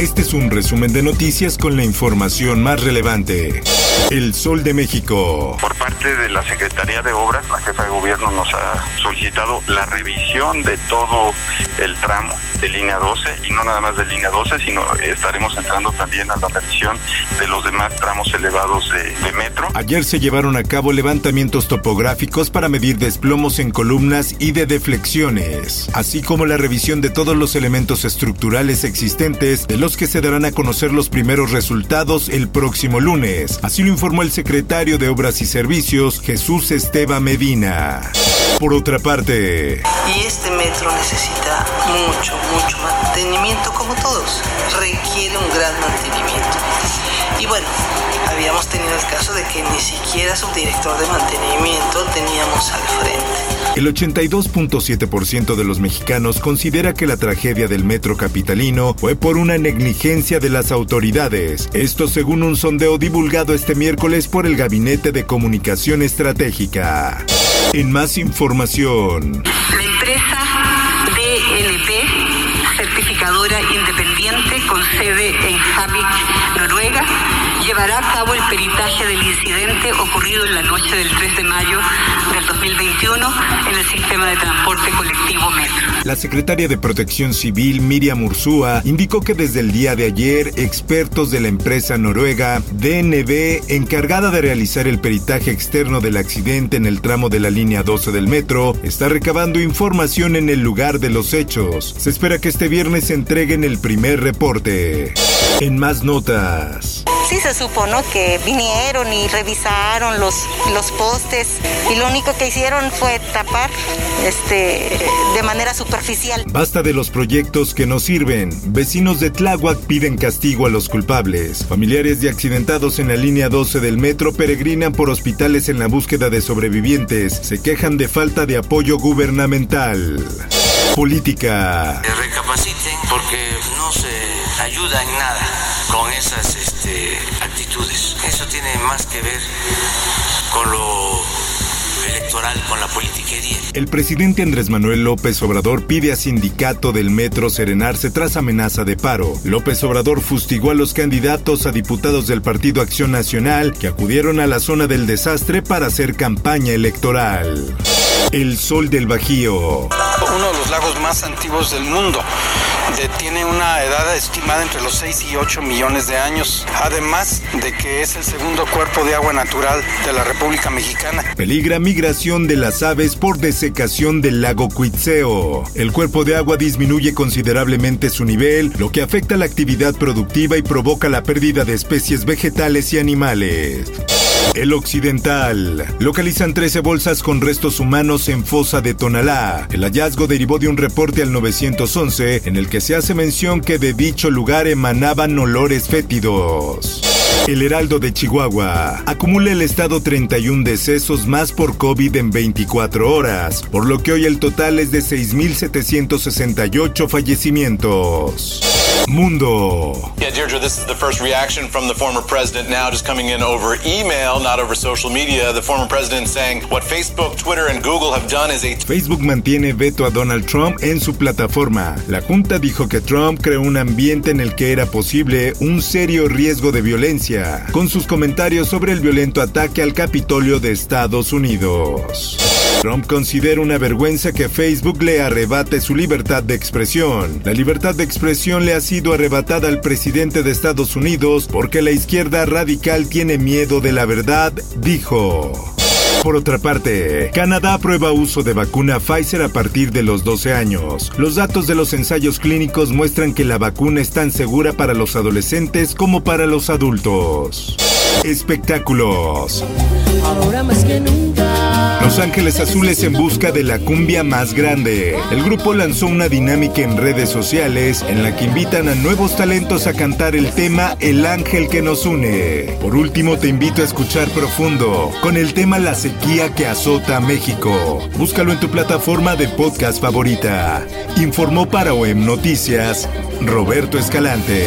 Este es un resumen de noticias con la información más relevante. El Sol de México. Por parte de la Secretaría de Obras, la jefa de gobierno nos ha solicitado la revisión de todo el tramo de línea 12 y no nada más de línea 12, sino estaremos entrando también a la revisión de los demás tramos elevados de, de metro. Ayer se llevaron a cabo levantamientos topográficos para medir desplomos en columnas y de deflexiones, así como la revisión de todos los elementos estructurales existentes de los que se darán a conocer los primeros resultados el próximo lunes. Así lo informó el secretario de Obras y Servicios, Jesús Esteban Medina. Por otra parte, Y este metro necesita mucho, mucho mantenimiento como todos. Requiere un gran mantenimiento. Y bueno, habíamos tenido el caso de que ni siquiera subdirector de mantenimiento teníamos al frente. el 82.7% de los mexicanos considera que la tragedia del metro capitalino fue por una negligencia de las autoridades. Esto según un sondeo divulgado este miércoles por el Gabinete de Comunicación Estratégica. En más información. Certificadora independiente con sede en Javik, Noruega, llevará a cabo el peritaje del incidente ocurrido en la noche del 3 de mayo del 2021 en el sistema de transporte colectivo Metro. La secretaria de Protección Civil, Miriam Ursúa, indicó que desde el día de ayer, expertos de la empresa noruega DNB, encargada de realizar el peritaje externo del accidente en el tramo de la línea 12 del metro, está recabando información en el lugar de los hechos. Se espera que este viernes entreguen el primer reporte. En más notas. Sí se supo, ¿no? Que vinieron y revisaron los, los postes y lo único que hicieron fue tapar este, de manera superficial. Basta de los proyectos que no sirven. Vecinos de Tláhuac piden castigo a los culpables. Familiares de accidentados en la línea 12 del metro peregrinan por hospitales en la búsqueda de sobrevivientes. Se quejan de falta de apoyo gubernamental. Política. recapaciten porque no se ayuda en nada con esas actitudes. Eso tiene más que ver con lo electoral, con la politiquería. El presidente Andrés Manuel López Obrador pide a sindicato del metro serenarse tras amenaza de paro. López Obrador fustigó a los candidatos a diputados del Partido Acción Nacional que acudieron a la zona del desastre para hacer campaña electoral. El Sol del Bajío. uno de los lagos más antiguos del mundo. De- tiene una edad estimada entre los 6 y 8 millones de años, además de que es el segundo cuerpo de agua natural de la República Mexicana. Peligra migración de las aves por desecación del lago Cuitzeo. El cuerpo de agua disminuye considerablemente su nivel, lo que afecta la actividad productiva y provoca la pérdida de especies vegetales y animales. El Occidental. Localizan 13 bolsas con restos humanos en fosa de Tonalá. El hallazgo derivó de un reporte al 911 en el que se hace mención que de dicho lugar emanaban olores fétidos. El Heraldo de Chihuahua acumula el estado 31 decesos más por COVID en 24 horas, por lo que hoy el total es de 6.768 fallecimientos. Mundo. Yeah, Deirdre, this is the first reaction from the former president now just coming in over email, not over social media. The former president saying what Facebook, Twitter, and Google have done is a Facebook mantiene veto a Donald Trump en su plataforma. La Junta dijo que Trump creó un ambiente en el que era posible un serio riesgo de violencia, con sus comentarios sobre el violento ataque al Capitolio de Estados Unidos. Trump considera una vergüenza que Facebook le arrebate su libertad de expresión. La libertad de expresión le ha sido arrebatada al presidente de Estados Unidos porque la izquierda radical tiene miedo de la verdad, dijo. Por otra parte, Canadá aprueba uso de vacuna Pfizer a partir de los 12 años. Los datos de los ensayos clínicos muestran que la vacuna es tan segura para los adolescentes como para los adultos. Espectáculos. Ahora más que nunca Los Ángeles Azules en busca de la cumbia más grande. El grupo lanzó una dinámica en redes sociales en la que invitan a nuevos talentos a cantar el tema El ángel que nos une. Por último, te invito a escuchar profundo con el tema La sequía que azota a México. Búscalo en tu plataforma de podcast favorita. Informó para OEM Noticias Roberto Escalante.